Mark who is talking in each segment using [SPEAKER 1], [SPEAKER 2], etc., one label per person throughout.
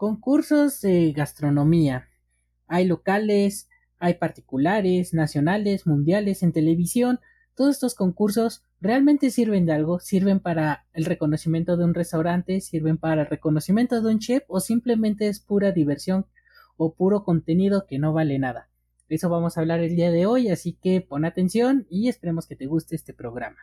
[SPEAKER 1] concursos de gastronomía. Hay locales, hay particulares, nacionales, mundiales, en televisión. Todos estos concursos realmente sirven de algo, sirven para el reconocimiento de un restaurante, sirven para el reconocimiento de un chef o simplemente es pura diversión o puro contenido que no vale nada. eso vamos a hablar el día de hoy, así que pon atención y esperemos que te guste este programa.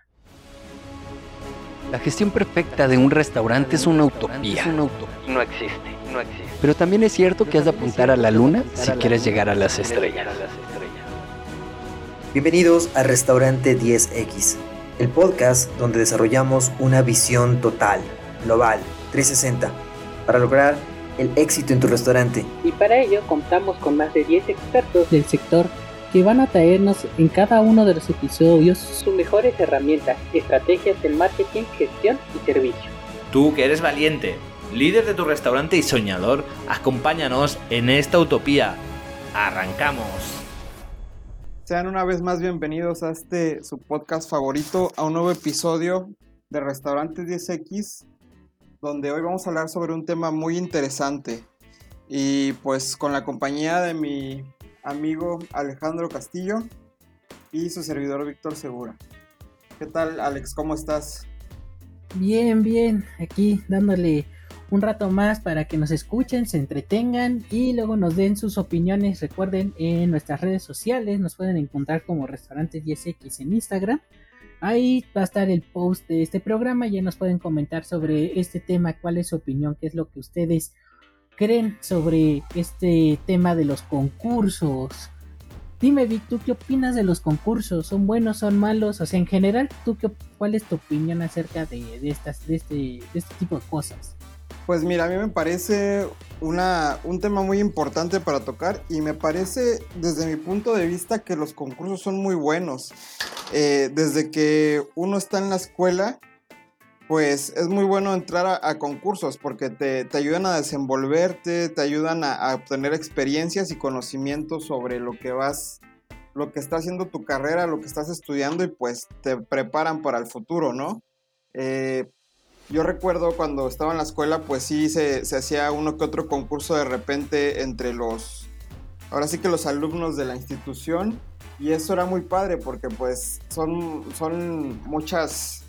[SPEAKER 2] La gestión perfecta de un restaurante es una utopía.
[SPEAKER 3] No existe, no existe.
[SPEAKER 2] Pero también es cierto que has de apuntar a la luna si quieres llegar a las estrellas.
[SPEAKER 4] Bienvenidos a Restaurante 10X, el podcast donde desarrollamos una visión total, global, 360, para lograr el éxito en tu restaurante.
[SPEAKER 1] Y para ello contamos con más de 10 expertos del sector que van a traernos en cada uno de los episodios sus mejores herramientas, estrategias del marketing, gestión y servicio.
[SPEAKER 3] Tú que eres valiente, líder de tu restaurante y soñador, acompáñanos en esta utopía. ¡Arrancamos!
[SPEAKER 5] Sean una vez más bienvenidos a este su podcast favorito, a un nuevo episodio de Restaurantes 10X, donde hoy vamos a hablar sobre un tema muy interesante. Y pues con la compañía de mi amigo Alejandro Castillo y su servidor Víctor Segura. ¿Qué tal Alex? ¿Cómo estás?
[SPEAKER 1] Bien, bien, aquí dándole un rato más para que nos escuchen, se entretengan y luego nos den sus opiniones. Recuerden en nuestras redes sociales, nos pueden encontrar como Restaurantes 10X en Instagram. Ahí va a estar el post de este programa, ya nos pueden comentar sobre este tema, cuál es su opinión, qué es lo que ustedes creen sobre este tema de los concursos. Dime, Vic, ¿tú qué opinas de los concursos? ¿Son buenos, son malos? O sea, en general, ¿tú qué, ¿cuál es tu opinión acerca de, estas, de, este, de este tipo de cosas?
[SPEAKER 5] Pues mira, a mí me parece una, un tema muy importante para tocar y me parece desde mi punto de vista que los concursos son muy buenos. Eh, desde que uno está en la escuela, pues es muy bueno entrar a, concursos porque te, ayudan a desenvolverte, te ayudan a, obtener experiencias y conocimientos sobre lo que vas, lo que está haciendo tu carrera, lo que estás estudiando y pues te preparan para el futuro, ¿no? Eh, yo recuerdo cuando estaba en la escuela, pues sí se, se, hacía uno que otro concurso de repente entre los, ahora sí que los alumnos de la institución y eso era muy padre porque pues son, son muchas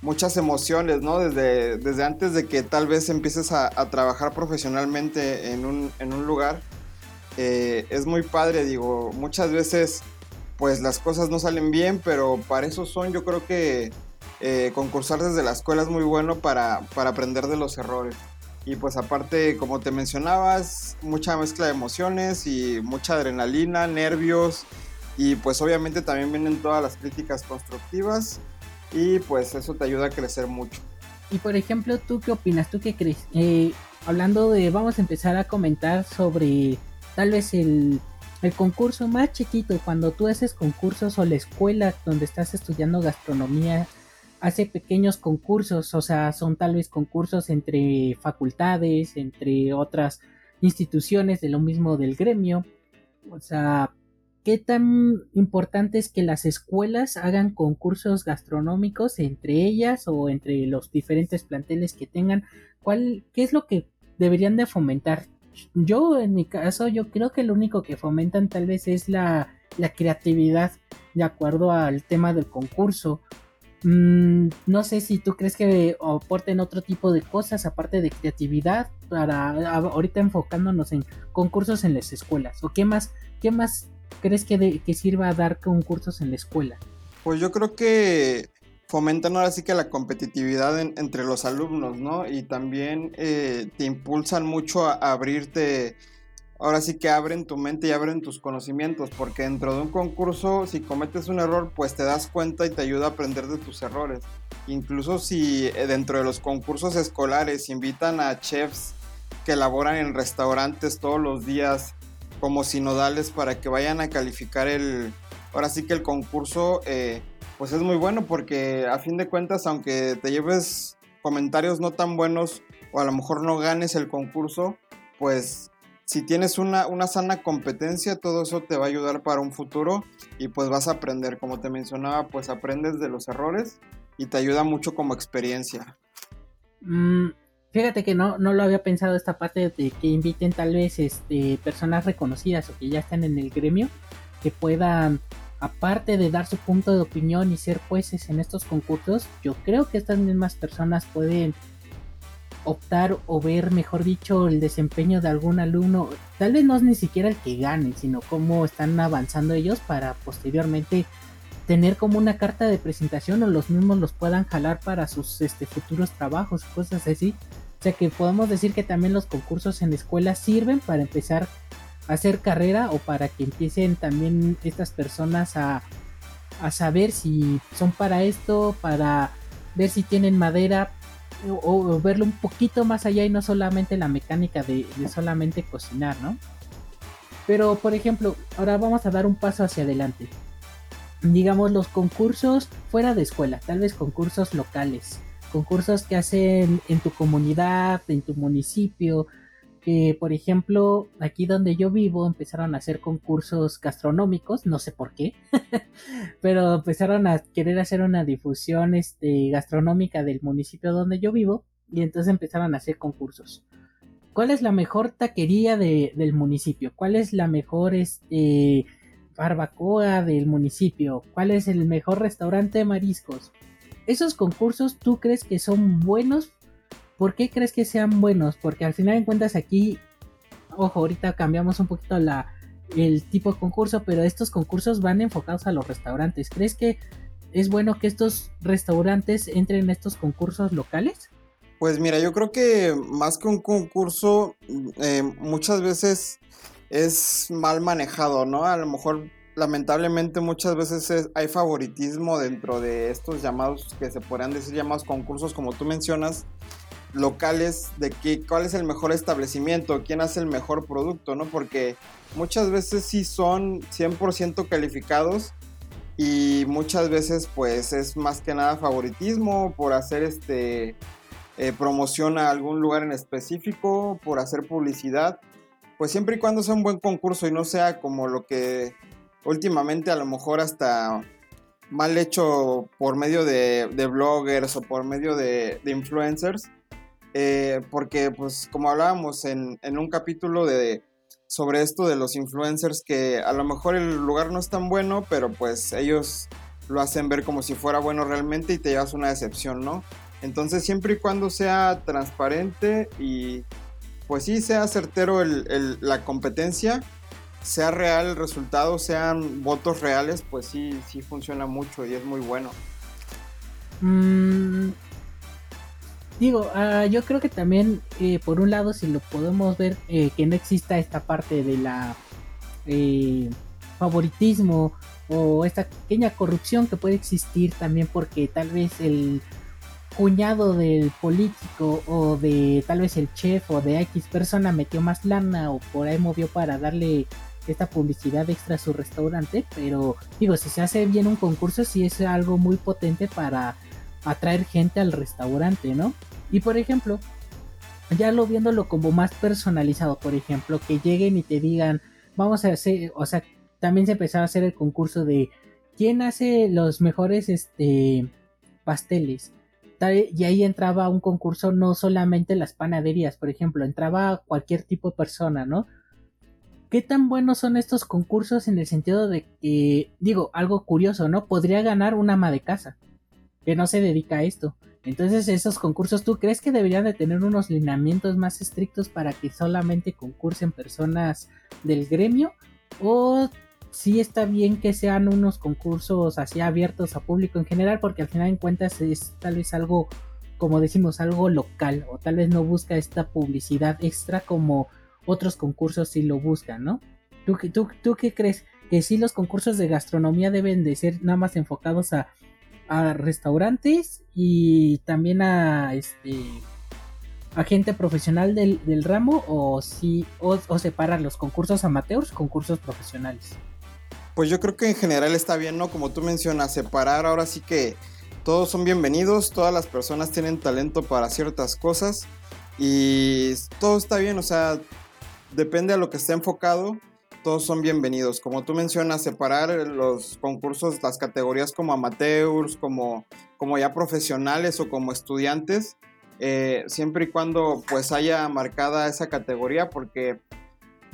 [SPEAKER 5] muchas emociones, ¿no? Desde, desde antes de que tal vez empieces a, trabajar profesionalmente en un, lugar. Eh, es muy padre, digo, muchas veces pues las cosas no salen bien, pero para eso son, yo creo que eh, concursar desde la escuela es muy bueno para, para aprender de los errores. Y pues aparte, como te mencionabas, mucha mezcla de emociones y mucha adrenalina, nervios y pues obviamente también vienen todas las críticas constructivas y pues eso te ayuda a crecer mucho.
[SPEAKER 1] Y por ejemplo, ¿tú qué opinas? ¿Tú qué crees? Eh, hablando de, vamos a empezar a comentar sobre tal vez el, el concurso más chiquito, cuando tú haces concursos o la escuela donde estás estudiando gastronomía hace pequeños concursos, o sea, son tal vez concursos entre facultades, entre otras instituciones de lo mismo del gremio, o sea, ¿Qué tan importante es que las escuelas hagan concursos gastronómicos entre ellas o entre los diferentes planteles que tengan? ¿Cuál, ¿Qué es lo que deberían de fomentar? Yo, en mi caso, yo creo que lo único que fomentan tal vez es la, creatividad de acuerdo al tema del concurso. Mm, no sé si tú crees que aporten otro tipo de cosas aparte de creatividad para ahorita enfocándonos en concursos en las escuelas o qué más qué más crees que, que sirva a dar concursos en la escuela?
[SPEAKER 5] Pues yo creo que fomentan ahora sí que la competitividad entre los alumnos, ¿no? Y también eh, te impulsan mucho a, abrirte, ahora sí que abren tu mente y abren tus conocimientos, porque dentro de un concurso, si cometes un error, pues te das cuenta y te ayuda a aprender de tus errores. Incluso si eh, dentro de los concursos escolares invitan a chefs que elaboran en restaurantes todos los días como sinodales para que vayan a calificar el, ahora sí que el concurso, eh, pues es muy bueno porque a fin de cuentas, aunque te lleves comentarios no tan buenos o a lo mejor no ganes el concurso, pues si tienes una, una sana competencia, todo eso te va a ayudar para un futuro y pues vas a aprender, como te mencionaba, pues aprendes de los errores y te ayuda mucho como experiencia.
[SPEAKER 1] Mm, Fíjate que no, no lo había pensado esta parte de que inviten tal vez este, personas reconocidas o que ya estén en el gremio, que puedan, aparte de dar su punto de opinión y ser jueces en estos concursos, yo creo que estas mismas personas pueden optar o ver, mejor dicho, el desempeño de algún alumno. Tal vez no es ni siquiera el que gane, sino cómo están avanzando ellos para posteriormente tener como una carta de presentación o los mismos los puedan jalar para sus este, futuros trabajos, cosas así. O sea que podemos decir que también los concursos en escuela sirven para empezar a hacer carrera o para que empiecen también estas personas a, a saber si son para esto, para ver si tienen madera o, verlo un poquito más allá y no solamente la mecánica de, de solamente cocinar, ¿no? Pero por ejemplo, ahora vamos a dar un paso hacia adelante. Digamos los concursos fuera de escuela, tal vez concursos locales concursos que hacen en tu comunidad, en tu municipio, por ejemplo aquí donde yo vivo empezaron a hacer concursos gastronómicos, no sé por qué, pero empezaron a querer hacer una difusión este, gastronómica del municipio donde yo vivo y entonces empezaron a hacer concursos. ¿Cuál es la mejor taquería del municipio? ¿Cuál es la mejor este, barbacoa del municipio? ¿Cuál es el mejor restaurante de mariscos? esos concursos tú crees que son buenos. ¿Por qué crees que sean buenos? Porque al final en cuentas aquí, ojo, ahorita cambiamos un poquito la, el tipo de concurso, pero estos concursos van enfocados a los restaurantes. ¿Crees que es bueno que estos restaurantes entren en estos concursos locales?
[SPEAKER 5] Pues mira, yo creo que más que un concurso, eh, muchas veces es mal manejado, ¿no? A lo mejor lamentablemente muchas veces hay favoritismo dentro de estos llamados que se podrían decir llamados concursos como tú mencionas locales de que, cuál es el mejor establecimiento, quién hace el mejor producto, ¿no? Porque muchas veces sí son 100% calificados y muchas veces pues es más que nada favoritismo por hacer este eh, promoción a algún lugar en específico, por hacer publicidad, pues siempre y cuando sea un buen concurso y no sea como lo que últimamente a lo mejor hasta mal hecho por medio de, bloggers o por medio de, influencers. Eh, porque pues como hablábamos en, un capítulo de, sobre esto de los influencers que a lo mejor el lugar no es tan bueno, pero pues ellos lo hacen ver como si fuera bueno realmente y te llevas una decepción, ¿no? Entonces siempre y cuando sea transparente y pues sí sea certero la competencia, sea real el resultado, sean votos reales, pues sí, sí funciona mucho y es muy bueno.
[SPEAKER 1] Mm, digo, ah, yo creo que también, eh, por un lado, si lo podemos ver, eh, que no exista esta parte de la eh, favoritismo o esta pequeña corrupción que puede existir también porque tal vez el cuñado del político o de tal vez el chef o de X persona metió más lana o por ahí movió para darle esta publicidad extra a su restaurante, pero digo, si se hace bien un concurso, sí es algo muy potente para atraer gente al restaurante, ¿no? Y por ejemplo, ya lo viéndolo como más personalizado, por ejemplo, que lleguen y te digan, vamos a hacer, o sea, también se empezaba a hacer el concurso de quién hace los mejores este pasteles. Y ahí entraba un concurso no solamente las panaderías, por ejemplo, entraba cualquier tipo de persona, ¿no? ¿Qué tan buenos son estos concursos en el sentido de que, digo, algo curioso, ¿no? Podría ganar una ama de casa que no se dedica a esto. Entonces, esos concursos, ¿tú crees que deberían de tener unos lineamientos más estrictos para que solamente concursen personas del gremio? ¿O sí está bien que sean unos concursos así abiertos a público en general? Porque al final en cuentas es tal vez algo, como decimos, algo local. O tal vez no busca esta publicidad extra como otros concursos sí lo buscan, ¿no? ¿Tú, tú, tú qué crees? ¿Que sí los concursos de gastronomía deben de ser nada más enfocados a, restaurantes y también a este a gente profesional del, ramo o si o, o, separar los concursos amateurs concursos profesionales
[SPEAKER 5] pues yo creo que en general está bien no como tú mencionas separar ahora sí que todos son bienvenidos todas las personas tienen talento para ciertas cosas y todo está bien o sea depende a lo que esté enfocado, todos son bienvenidos. Como tú mencionas, separar los concursos, las categorías como amateurs, como, como ya profesionales o como estudiantes, eh, siempre y cuando pues haya marcada esa categoría, porque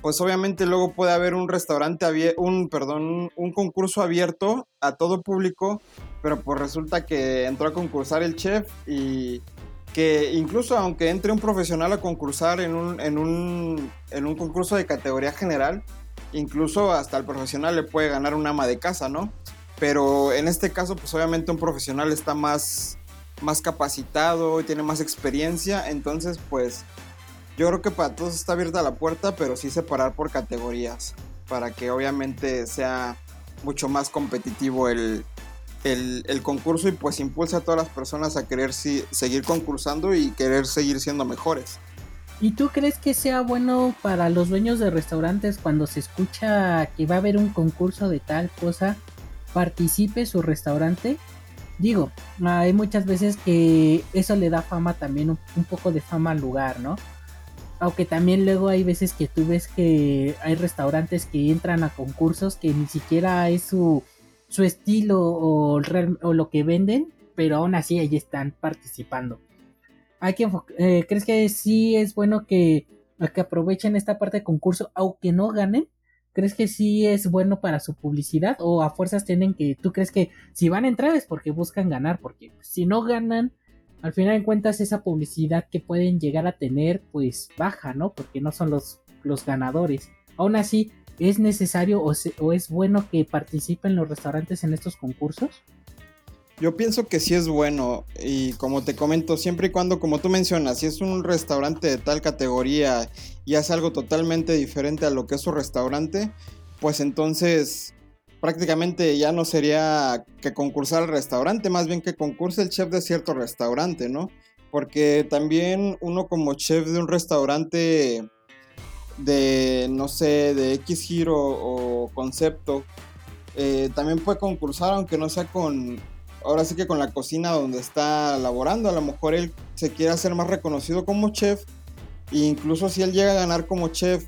[SPEAKER 5] pues obviamente luego puede haber un restaurante abierto, un, perdón, un concurso abierto a todo público, pero pues resulta que entró a concursar el chef y que incluso aunque entre un profesional a concursar en un, en un, en un concurso de categoría general, incluso hasta el profesional le puede ganar un ama de casa, ¿no? Pero en este caso, pues obviamente un profesional está más, más capacitado y tiene más experiencia, entonces pues yo creo que para todos está abierta la puerta, pero sí separar por categorías, para que obviamente sea mucho más competitivo el, el, concurso y pues impulsa a todas las personas a querer seguir concursando y querer seguir siendo mejores.
[SPEAKER 1] ¿Y tú crees que sea bueno para los dueños de restaurantes cuando se escucha que va a haber un concurso de tal cosa, participe su restaurante? Digo, hay muchas veces que eso le da fama también, un, poco de fama al lugar, ¿no? Aunque también luego hay veces que tú ves que hay restaurantes que entran a concursos que ni siquiera es su, su estilo o, o lo que venden, pero aún así ahí están participando. Eh, ¿Crees que sí es bueno que, que aprovechen esta parte de concurso, aunque no ganen? ¿Crees que sí es bueno para su publicidad? ¿O a fuerzas tienen que, tú crees que si van a entrar es porque buscan ganar? Porque si no ganan, al final de cuentas esa publicidad que pueden llegar a tener, pues baja, ¿no? Porque no son los, los ganadores. Aún así, ¿Es necesario o, es bueno que participen los restaurantes en estos concursos?
[SPEAKER 5] Yo pienso que sí es bueno y como te comento, siempre y cuando, como tú mencionas, si es un restaurante de tal categoría y hace algo totalmente diferente a lo que es su restaurante, pues entonces prácticamente ya no sería que concursar el restaurante, más bien que concurse el chef de cierto restaurante, ¿no? Porque también uno como chef de un restaurante de, no sé, de X giro o concepto, eh, también puede concursar, aunque no sea con, ahora sí que con la cocina donde está laborando, a lo mejor él se quiere hacer más reconocido como chef, e incluso si él llega a ganar como chef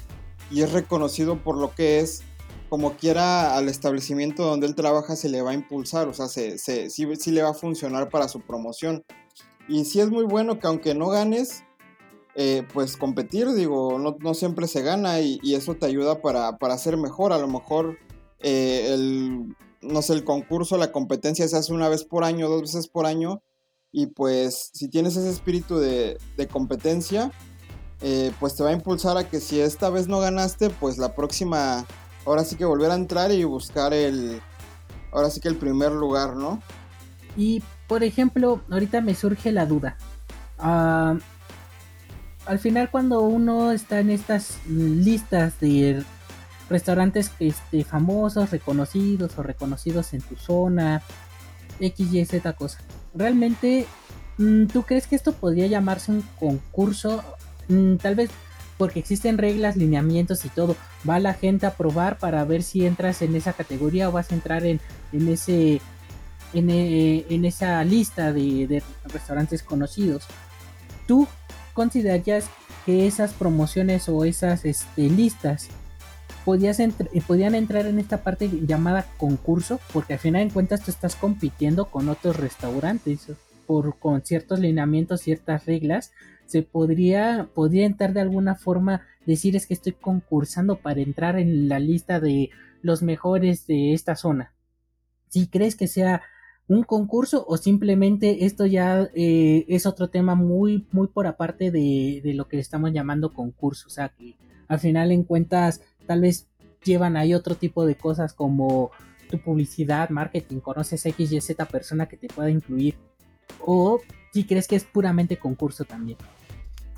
[SPEAKER 5] y es reconocido por lo que es, como quiera al establecimiento donde él trabaja se le va a impulsar, o sea, se, sí le va a funcionar para su promoción. Y sí es muy bueno que aunque no ganes, eh, pues competir, digo, no, siempre se gana y, eso te ayuda para, para, ser mejor. A lo mejor eh, el, no sé, el concurso, la competencia se hace una vez por año, dos veces por año. Y pues si tienes ese espíritu de, competencia, eh, pues te va a impulsar a que si esta vez no ganaste, pues la próxima, ahora sí que volver a entrar y buscar el, ahora sí que el primer lugar, ¿no?
[SPEAKER 1] Y por ejemplo, ahorita me surge la duda. Ah, al final cuando uno está en estas listas de restaurantes este, famosos, reconocidos o reconocidos en tu zona, X, Y, Z cosa, realmente mm, ¿tú crees que esto podría llamarse un concurso? Mm, tal vez porque existen reglas, lineamientos y todo. Va la gente a probar para ver si entras en esa categoría o vas a entrar en, en ese en, eh, esa lista de, de restaurantes conocidos. ¿Tú considerarías que esas promociones o esas este, listas podías eh, podían entrar en esta parte llamada concurso? Porque al final de cuentas tú estás compitiendo con otros restaurantes por con ciertos lineamientos, ciertas reglas. Se podría, podría entrar de alguna forma decir es que estoy concursando para entrar en la lista de los mejores de esta zona. Si crees que sea un concurso o simplemente esto ya eh, es otro tema muy muy por aparte de, de, lo que estamos llamando concurso o sea que al final en cuentas tal vez llevan ahí otro tipo de cosas como tu publicidad marketing conoces x y z persona que te pueda incluir o si crees que es puramente concurso también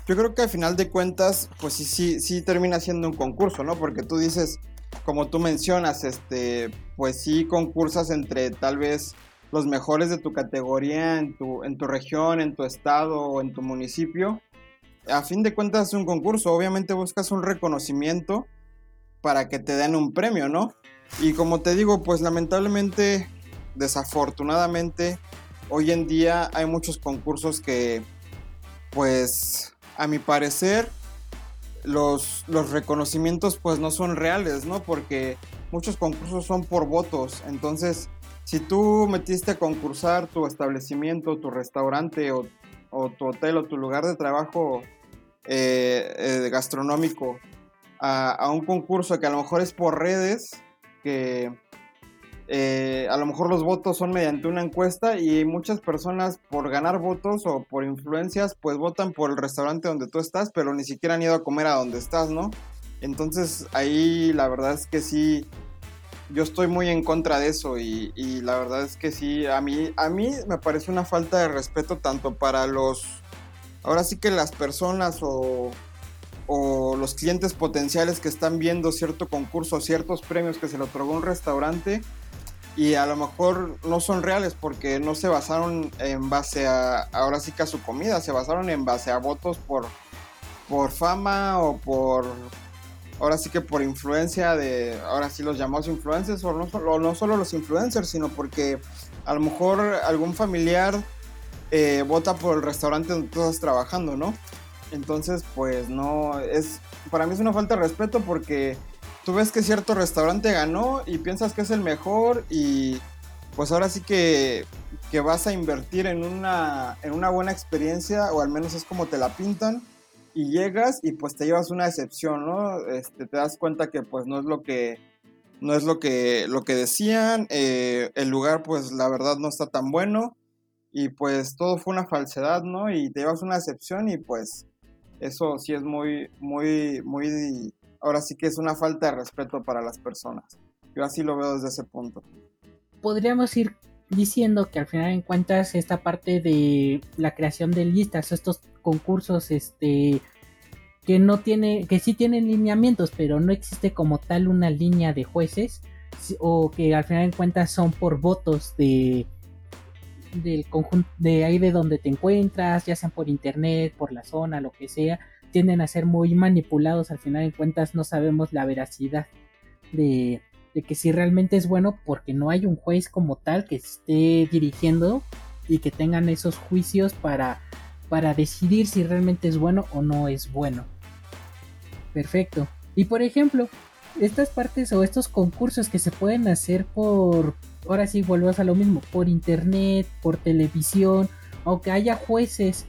[SPEAKER 5] yo creo que al final de cuentas pues sí sí sí termina siendo un concurso no porque tú dices como tú mencionas este pues sí concursas entre tal vez los mejores de tu categoría en tu, en tu región, en tu estado o en tu municipio. A fin de cuentas es un concurso, obviamente buscas un reconocimiento para que te den un premio, ¿no? Y como te digo, pues lamentablemente, desafortunadamente, hoy en día hay muchos concursos que, pues, a mi parecer, los, los reconocimientos pues no son reales, ¿no? Porque muchos concursos son por votos, entonces si tú metiste a concursar tu establecimiento, tu restaurante o o tu hotel o tu lugar de trabajo eh, eh, gastronómico a, un concurso que a lo mejor es por redes, que eh, a lo mejor los votos son mediante una encuesta y muchas personas por ganar votos o por influencias pues votan por el restaurante donde tú estás, pero ni siquiera han ido a comer a donde estás, ¿no? Entonces ahí la verdad es que sí, yo estoy muy en contra de eso y, la verdad es que sí, a mí, a mí me parece una falta de respeto tanto para los, ahora sí que las personas o, o los clientes potenciales que están viendo cierto concurso, ciertos premios que se le otorgó un restaurante y a lo mejor no son reales porque no se basaron en base a, ahora sí que a su comida, se basaron en base a votos por, por fama o por ahora sí que por influencia de, ahora sí los llamados influencers, o no, no solo los influencers, sino porque a lo mejor algún familiar eh, vota por el restaurante donde tú estás trabajando, ¿no? Entonces, pues no, es, para mí es una falta de respeto porque tú ves que cierto restaurante ganó y piensas que es el mejor y pues ahora sí que, que vas a invertir en una, en una buena experiencia, o al menos es como te la pintan y llegas y pues te llevas una decepción, ¿no? Este, te das cuenta que pues no es lo que no es lo que lo que decían, eh, el lugar pues la verdad no está tan bueno y pues todo fue una falsedad, ¿no? Y te llevas una decepción y pues eso sí es muy muy muy ahora sí que es una falta de respeto para las personas. Yo así lo veo desde ese punto.
[SPEAKER 1] Podríamos ir diciendo que al final en cuentas esta parte de la creación de listas, estos concursos este que no tiene que sí tienen lineamientos, pero no existe como tal una línea de jueces o que al final en cuentas son por votos de del conjunto de ahí de donde te encuentras, ya sean por internet, por la zona, lo que sea, tienden a ser muy manipulados, al final en cuentas no sabemos la veracidad de, de que si realmente es bueno porque no hay un juez como tal que esté dirigiendo y que tengan esos juicios para, para decidir si realmente es bueno o no es bueno. Perfecto. Y por ejemplo, estas partes o estos concursos que se pueden hacer por, ahora sí vuelvas a lo mismo, por internet, por televisión, aunque haya jueces,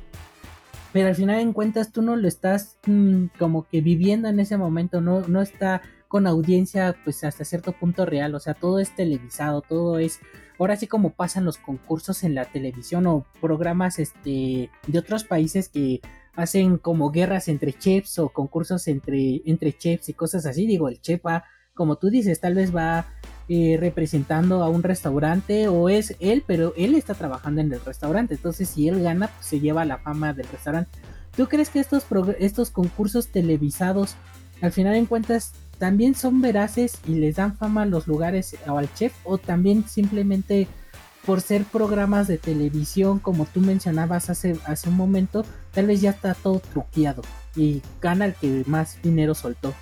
[SPEAKER 1] pero al final en cuentas tú no lo estás mm, como que viviendo en ese momento, no, no está con audiencia pues hasta cierto punto real, o sea, todo es televisado, todo es ahora sí como pasan los concursos en la televisión o programas este de otros países que hacen como guerras entre chefs o concursos entre entre chefs y cosas así, digo, el chef va como tú dices, tal vez va eh, representando a un restaurante o es él, pero él está trabajando en el restaurante, entonces si él gana, pues se lleva la fama del restaurante. ¿Tú crees que estos, estos concursos televisados, al final en cuentas, también son veraces y les dan fama a los lugares o al chef o también simplemente por ser programas de televisión como tú mencionabas hace, hace un momento, tal vez ya está todo truqueado y gana el que más dinero soltó.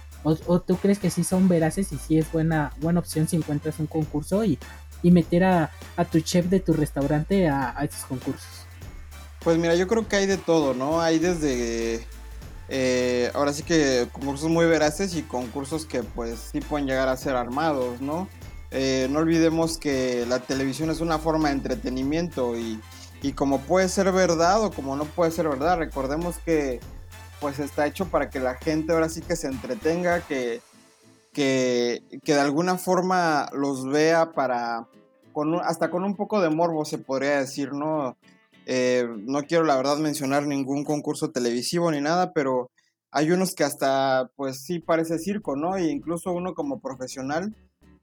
[SPEAKER 1] O, tú crees que sí son veraces y sí es buena, buena opción si encuentras un concurso y, meter a, tu chef de tu restaurante a, a estos concursos?
[SPEAKER 5] Pues mira, yo creo que hay de todo, ¿no? Hay desde eh, ahora sí que concursos muy veraces y concursos que pues sí pueden llegar a ser armados, ¿no? Eh, no olvidemos que la televisión es una forma de entretenimiento y, como puede ser verdad o como no puede ser verdad, recordemos que pues está hecho para que la gente ahora sí que se entretenga, que, que, de alguna forma los vea para, con hasta con un poco de morbo se podría decir, ¿no? Eh, no quiero la verdad mencionar ningún concurso televisivo ni nada, pero hay unos que hasta pues sí parece circo, ¿no? E incluso uno como profesional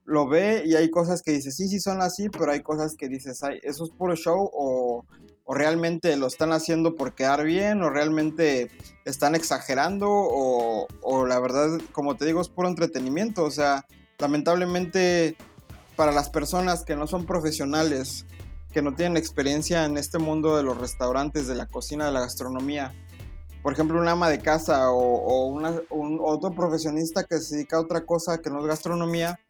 [SPEAKER 5] lo ve y hay cosas que dice, sí, sí son así, pero hay cosas que dices, eso es puro show o, o, realmente lo están haciendo por quedar bien o realmente están exagerando o, la verdad, como te digo, es puro entretenimiento. O sea, lamentablemente para las personas que no son profesionales que no tienen experiencia en este mundo de los restaurantes, de la cocina, de la gastronomía. Por ejemplo, una ama de casa o, un otro profesionista que se dedica a otra cosa que no es gastronomía,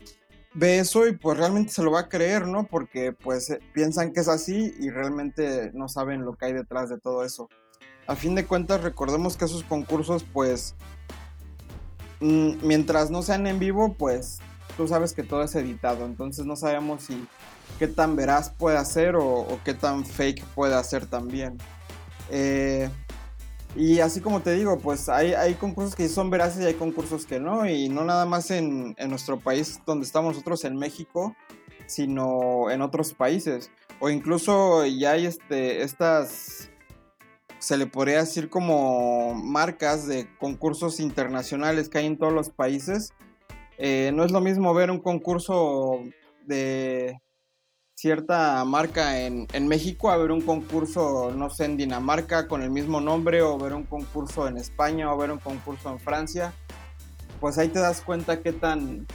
[SPEAKER 5] ve eso y pues realmente se lo va a creer, ¿no? Porque pues eh, piensan que es así y realmente no saben lo que hay detrás de todo eso. A fin de cuentas, recordemos que esos concursos pues mm, mientras no sean en vivo, pues tú sabes que todo es editado, entonces no sabemos si qué tan veraz puede hacer o, qué tan fake puede hacer también. Eh, y así como te digo, pues hay, hay concursos que son veraces y hay concursos que no, y no nada más en, en nuestro país donde estamos nosotros en México, sino en otros países. O incluso ya hay este, estas, se le podría decir como marcas de concursos internacionales que hay en todos los países. Eh, no es lo mismo ver un concurso de cierta marca en, México a ver un concurso, no sé, en Dinamarca con el mismo nombre, o ver un concurso en España, o ver un concurso en Francia, pues ahí te das cuenta qué tan,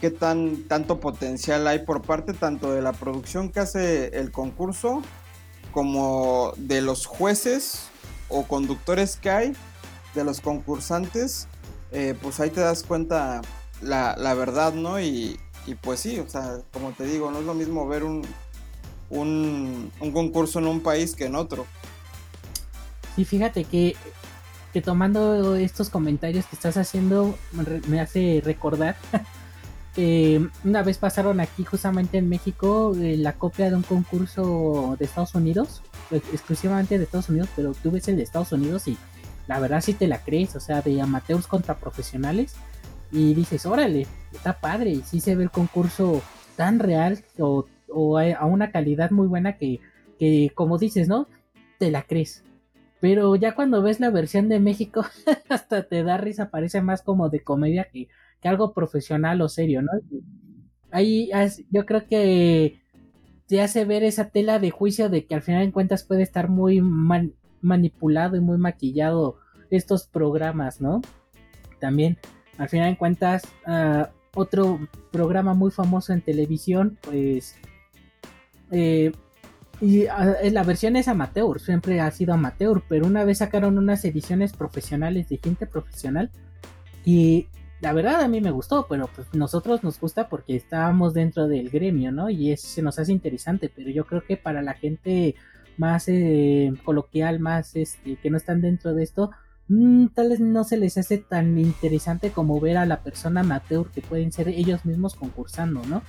[SPEAKER 5] qué tan tanto potencial hay por parte tanto de la producción que hace el concurso, como de los jueces o conductores que hay, de los concursantes, eh, pues ahí te das cuenta la, la verdad, ¿no? Y, y pues sí, o sea, como te digo, no es lo mismo ver un, un, concurso en un país que en otro.
[SPEAKER 1] Sí, fíjate que, que tomando estos comentarios que estás haciendo me hace recordar que una vez pasaron aquí justamente en México eh, la copia de un concurso de Estados Unidos, exclusivamente de Estados Unidos, pero tú ves el de Estados Unidos y la verdad sí te la crees, o sea, de amateurs contra profesionales y dices, órale, está padre, y sí se ve el concurso tan real o, a una calidad muy buena que, que, como dices, ¿no? Te la crees. Pero ya cuando ves la versión de México, hasta te da risa, parece más como de comedia que, que algo profesional o serio, ¿no? Ahí yo creo que te hace ver esa tela de juicio de que al final de cuentas puede estar muy manipulado y muy maquillado estos programas, ¿no? También al final de cuentas, ah, otro programa muy famoso en televisión, pues... Eh, y ah, la versión es amateur, siempre ha sido amateur, pero una vez sacaron unas ediciones profesionales de gente profesional y la verdad a mí me gustó, pero pues nosotros nos gusta porque estábamos dentro del gremio, ¿no? Y eso se nos hace interesante, pero yo creo que para la gente más eh, coloquial, más este, que no están dentro de esto, Mm, tal vez no se les hace tan interesante como ver a la persona amateur que pueden ser ellos mismos concursando, ¿no?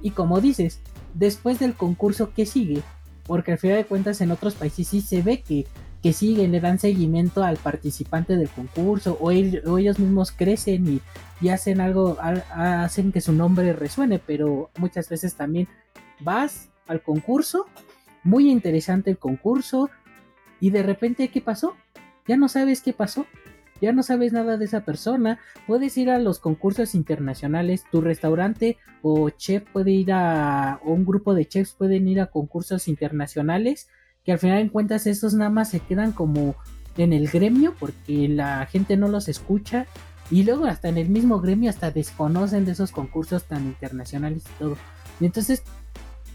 [SPEAKER 1] Y como dices, después del concurso, ¿qué sigue? Porque al final de cuentas en otros países sí se ve que, que siguen, le dan seguimiento al participante del concurso o, ellos mismos crecen y hacen algo, hacen que su nombre resuene, pero muchas veces también vas al concurso, muy interesante el concurso, y de repente, ¿qué pasó? Ya no sabes qué pasó, ya no sabes nada de esa persona, puedes ir a los concursos internacionales, tu restaurante o chef puede ir a, o un grupo de chefs pueden ir a concursos internacionales, que al final en cuentas esos nada más se quedan como en el gremio porque la gente no los escucha. Y luego hasta en el mismo gremio hasta desconocen de esos concursos tan internacionales y todo. Y entonces,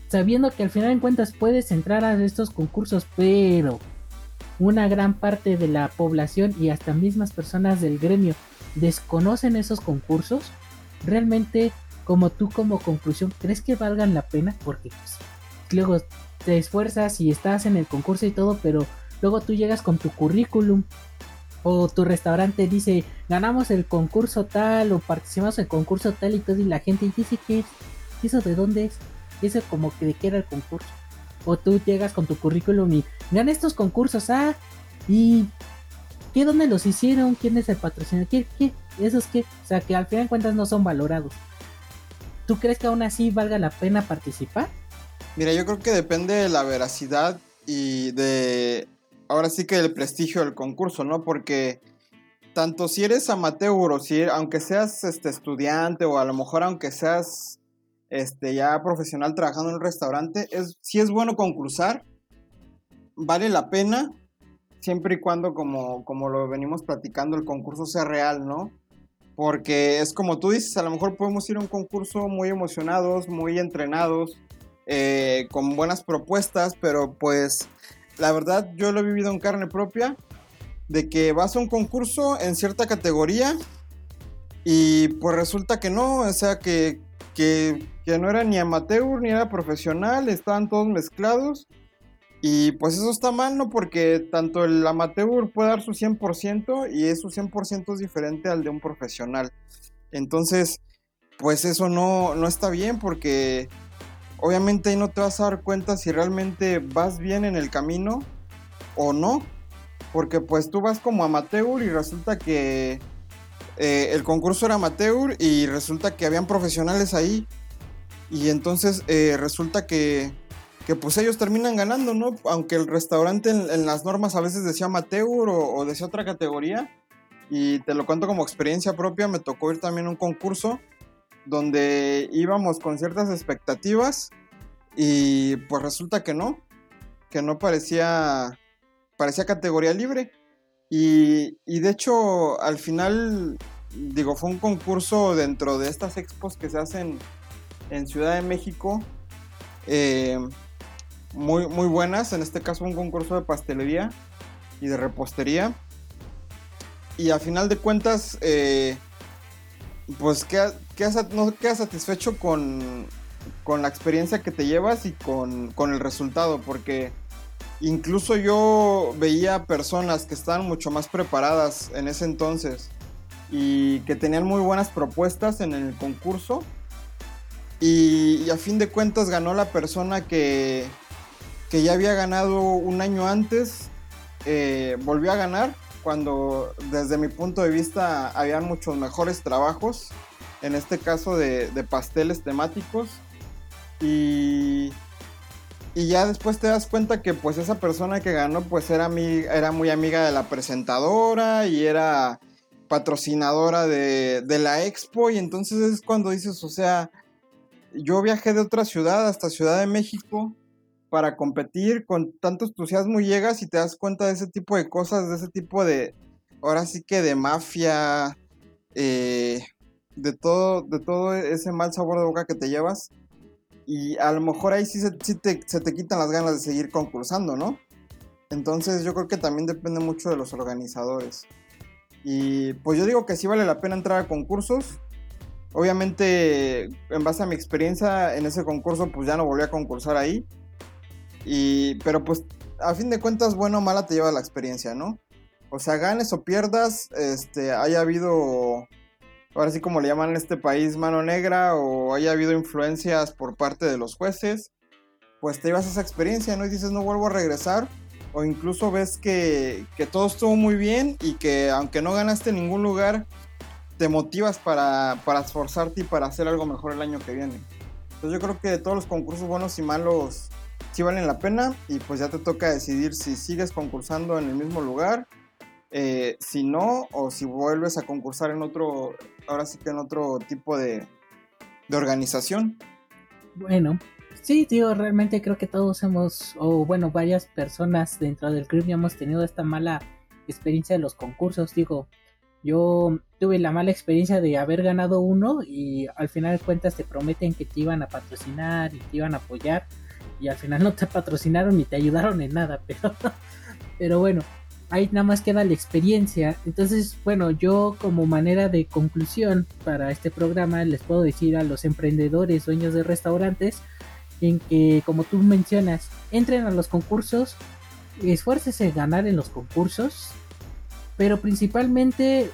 [SPEAKER 1] sabiendo que al final en cuentas puedes entrar a estos concursos, pero una gran parte de la población y hasta mismas personas del gremio desconocen esos concursos, realmente como tú como conclusión, ¿crees que valgan la pena? Porque pues, luego te esfuerzas y estás en el concurso y todo, pero luego tú llegas con tu currículum o tu restaurante dice, ganamos el concurso tal o participamos en el concurso tal y todo y la gente dice, ¿qué es? ¿Eso de dónde es? Eso como que de qué era el concurso. O tú llegas con tu currículum y gané estos concursos, ah, y ¿qué dónde los hicieron? ¿Quién es el patrocinador? ¿Qué, qué? ¿Esos qué? O sea, que al final de cuentas no son valorados. ¿Tú crees que aún así valga la pena participar?
[SPEAKER 5] Mira, yo creo que depende de la veracidad y de, ahora sí que del prestigio del concurso, ¿no? Porque tanto si eres amateur o si, aunque seas este, estudiante o a lo mejor aunque seas este, ya profesional trabajando en un restaurante, es, si es bueno concursar, vale la pena, siempre y cuando, como, como lo venimos platicando, el concurso sea real, ¿no? Porque es como tú dices, a lo mejor podemos ir a un concurso muy emocionados, muy entrenados, eh, con buenas propuestas, pero pues la verdad yo lo he vivido en carne propia, de que vas a un concurso en cierta categoría y pues resulta que no, o sea que, que que no era ni amateur ni era profesional, estaban todos mezclados. Y pues eso está mal, ¿no? Porque tanto el amateur puede dar su 100% y su 100% es diferente al de un profesional. Entonces, pues eso no, no está bien porque obviamente ahí no te vas a dar cuenta si realmente vas bien en el camino o no. Porque pues tú vas como amateur y resulta que eh, el concurso era amateur y resulta que habían profesionales ahí. Y entonces eh, resulta que, que, pues ellos terminan ganando, ¿no? Aunque el restaurante en, las normas a veces decía amateur o, o, decía otra categoría. Y te lo cuento como experiencia propia, me tocó ir también a un concurso donde íbamos con ciertas expectativas y pues resulta que no, que no parecía, parecía categoría libre. Y, de hecho, al final, digo, fue un concurso dentro de estas expos que se hacen en Ciudad de México, eh, muy, muy buenas. En este caso, un concurso de pastelería y de repostería. Y a final de cuentas, eh, pues queda, no quedas satisfecho con, con, la experiencia que te llevas y con, con el resultado, porque Incluso yo veía personas que estaban mucho más preparadas en ese entonces y que tenían muy buenas propuestas en el concurso. Y, a fin de cuentas ganó la persona que, que ya había ganado un año antes, eh, volvió a ganar cuando desde mi punto de vista habían muchos mejores trabajos, en este caso de, de pasteles temáticos. Y, y ya después te das cuenta que pues esa persona que ganó pues era, era muy amiga de la presentadora y era patrocinadora de, la expo y entonces es cuando dices, o sea, yo viajé de otra ciudad hasta Ciudad de México para competir con tanto entusiasmo llegas y te das cuenta de ese tipo de cosas, de ese tipo de, ahora sí que de mafia, eh, de, todo, de todo ese mal sabor de boca que te llevas y a lo mejor ahí sí, se, te, se te quitan las ganas de seguir concursando, ¿no? Entonces yo creo que también depende mucho de los organizadores. Y pues yo digo que sí vale la pena entrar a concursos. Obviamente, en base a mi experiencia en ese concurso, pues ya no volví a concursar ahí. Y, pero pues a fin de cuentas, bueno o mala te lleva la experiencia, ¿no? O sea, ganes o pierdas, este, haya habido ahora sí como le llaman en este país, mano negra o haya habido influencias por parte de los jueces, pues te llevas esa experiencia, ¿no? Y dices, no vuelvo a regresar. O incluso ves que, todo estuvo muy bien y que aunque no ganaste en ningún lugar, te motivas para, para esforzarte y para hacer algo mejor el año que viene. Entonces yo creo que todos los concursos buenos y malos sí valen la pena y pues ya te toca decidir si sigues concursando en el mismo lugar eh, si no, o si vuelves a concursar en otro, ahora sí que en otro tipo de, organización.
[SPEAKER 1] Bueno, sí, digo, realmente creo que todos hemos, o bueno, varias personas dentro del club ya hemos tenido esta mala experiencia de los concursos. Digo, yo tuve la mala experiencia de haber ganado uno y al final de cuentas te prometen que te iban a patrocinar y te iban a apoyar y al final no te patrocinaron ni te ayudaron en nada, pero, pero bueno, ahí nada más queda la experiencia. Entonces, bueno, yo como manera de conclusión para este programa les puedo decir a los emprendedores, dueños de restaurantes, en que como tú mencionas, entren a los concursos, esfuércese en ganar en los concursos, pero principalmente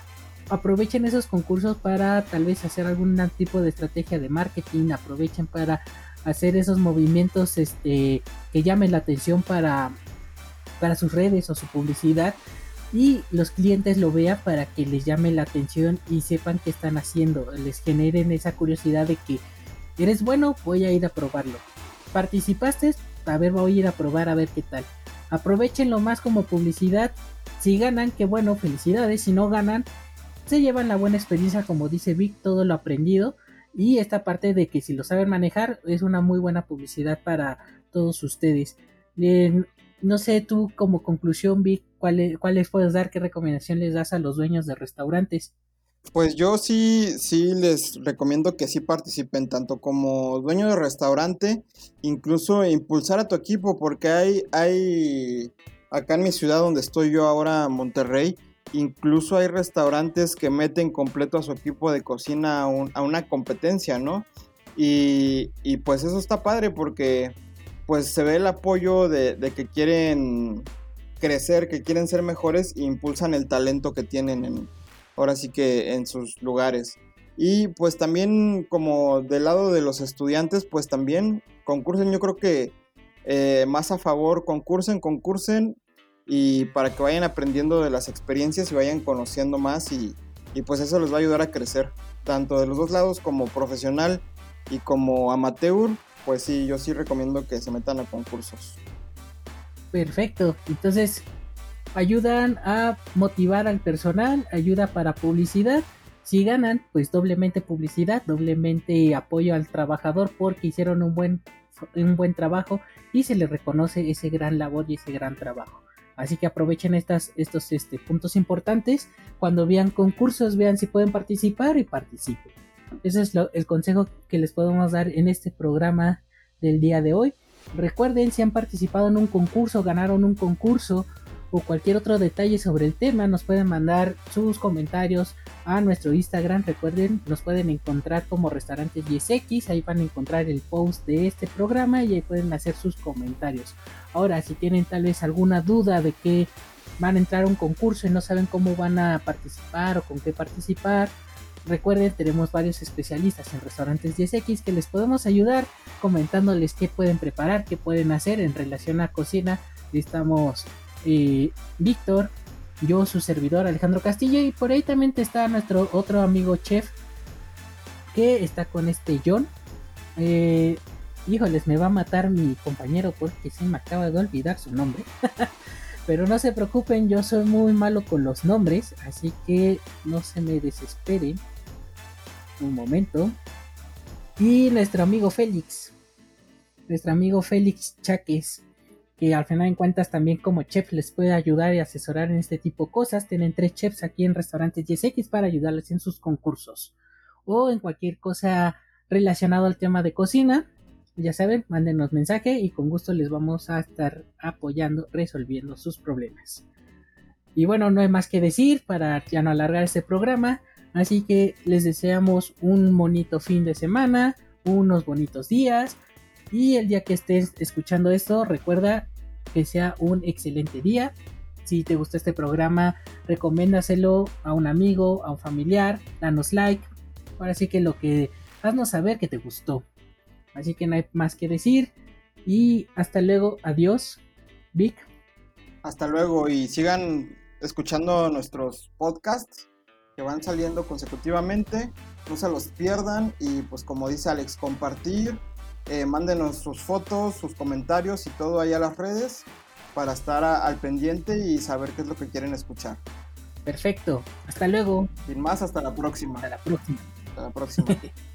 [SPEAKER 1] aprovechen esos concursos para tal vez hacer algún tipo de estrategia de marketing, aprovechen para hacer esos movimientos este, que llamen la atención para para sus redes o su publicidad y los clientes lo vean para que les llame la atención y sepan qué están haciendo, les generen esa curiosidad de que eres bueno, voy a ir a probarlo. Participaste, a ver, voy a ir a probar a ver qué tal. Aprovechenlo más como publicidad. Si ganan, qué bueno, felicidades. Si no ganan, se llevan la buena experiencia, como dice Vic, todo lo aprendido. Y esta parte de que si lo saben manejar es una muy buena publicidad para todos ustedes. No sé tú como conclusión, Vic, ¿cuáles, ¿cuáles puedes dar? ¿Qué recomendación les das a los dueños de restaurantes?
[SPEAKER 5] Pues yo sí, sí les recomiendo que sí participen, tanto como dueño de restaurante, incluso impulsar a tu equipo, porque hay, hay, acá en mi ciudad donde estoy yo ahora, Monterrey, incluso hay restaurantes que meten completo a su equipo de cocina a, una competencia, ¿no? Y, pues eso está padre porque pues se ve el apoyo de, que quieren crecer, que quieren ser mejores e impulsan el talento que tienen en, ahora sí que en sus lugares. Y pues también como del lado de los estudiantes, pues también concursen, yo creo que eh, más a favor, concursen, concursen, y para que vayan aprendiendo de las experiencias y vayan conociendo más y, y pues eso les va a ayudar a crecer, tanto de los dos lados como profesional y como amateur, pues sí, yo sí recomiendo que se metan a concursos.
[SPEAKER 1] Perfecto, entonces ayudan a motivar al personal, ayuda para publicidad. Si ganan, pues doblemente publicidad, doblemente apoyo al trabajador porque hicieron un buen, un buen trabajo y se les reconoce ese gran labor y ese gran trabajo. Así que aprovechen estas, estos este, puntos importantes. Cuando vean concursos, vean si pueden participar y participen. Ese es el consejo que les podemos dar en este programa del día de hoy. Recuerden, si han participado en un concurso, ganaron un concurso o cualquier otro detalle sobre el tema, nos pueden mandar sus comentarios a nuestro Instagram. Recuerden, nos pueden encontrar como Restaurantes 10X. Ahí van a encontrar el post de este programa y ahí pueden hacer sus comentarios. Ahora, si tienen tal vez alguna duda de que van a entrar a un concurso y no saben cómo van a participar o con qué participar, recuerden, tenemos varios especialistas en Restaurantes 10X que les podemos ayudar comentándoles qué pueden preparar, qué pueden hacer en relación a cocina. Estamos eh, Víctor, yo su servidor Alejandro Castillo y por ahí también está nuestro otro amigo chef que está con este John. Eh, híjoles, me va a matar mi compañero porque se me acaba de olvidar su nombre. Pero no se preocupen, yo soy muy malo con los nombres, así que no se me desesperen. Un momento. Y nuestro amigo Félix. Nuestro amigo Félix Chaques que al final en cuentas también como chef les puede ayudar y asesorar en este tipo de cosas. Tienen tres chefs aquí en restaurantes 10X para ayudarles en sus concursos o en cualquier cosa relacionado al tema de cocina. Ya saben, mándenos mensaje y con gusto les vamos a estar apoyando, resolviendo sus problemas. Y bueno, no hay más que decir para ya no alargar este programa. Así que les deseamos un bonito fin de semana, unos bonitos días. Y el día que estés escuchando esto, recuerda que sea un excelente día. Si te gustó este programa, recomiéndaselo a un amigo, a un familiar, danos like. Ahora sí que lo que haznos saber que te gustó. Así que no hay más que decir. Y hasta luego, adiós, Vic.
[SPEAKER 5] Hasta luego y sigan escuchando nuestros podcasts que van saliendo consecutivamente. No se los pierdan y pues como dice Alex, compartir eh, mándenos sus fotos, sus comentarios y todo ahí a las redes para estar al pendiente y saber qué es lo que quieren escuchar.
[SPEAKER 1] Perfecto, hasta luego.
[SPEAKER 5] Sin más, hasta la próxima.
[SPEAKER 1] Hasta la próxima.
[SPEAKER 5] Hasta la próxima.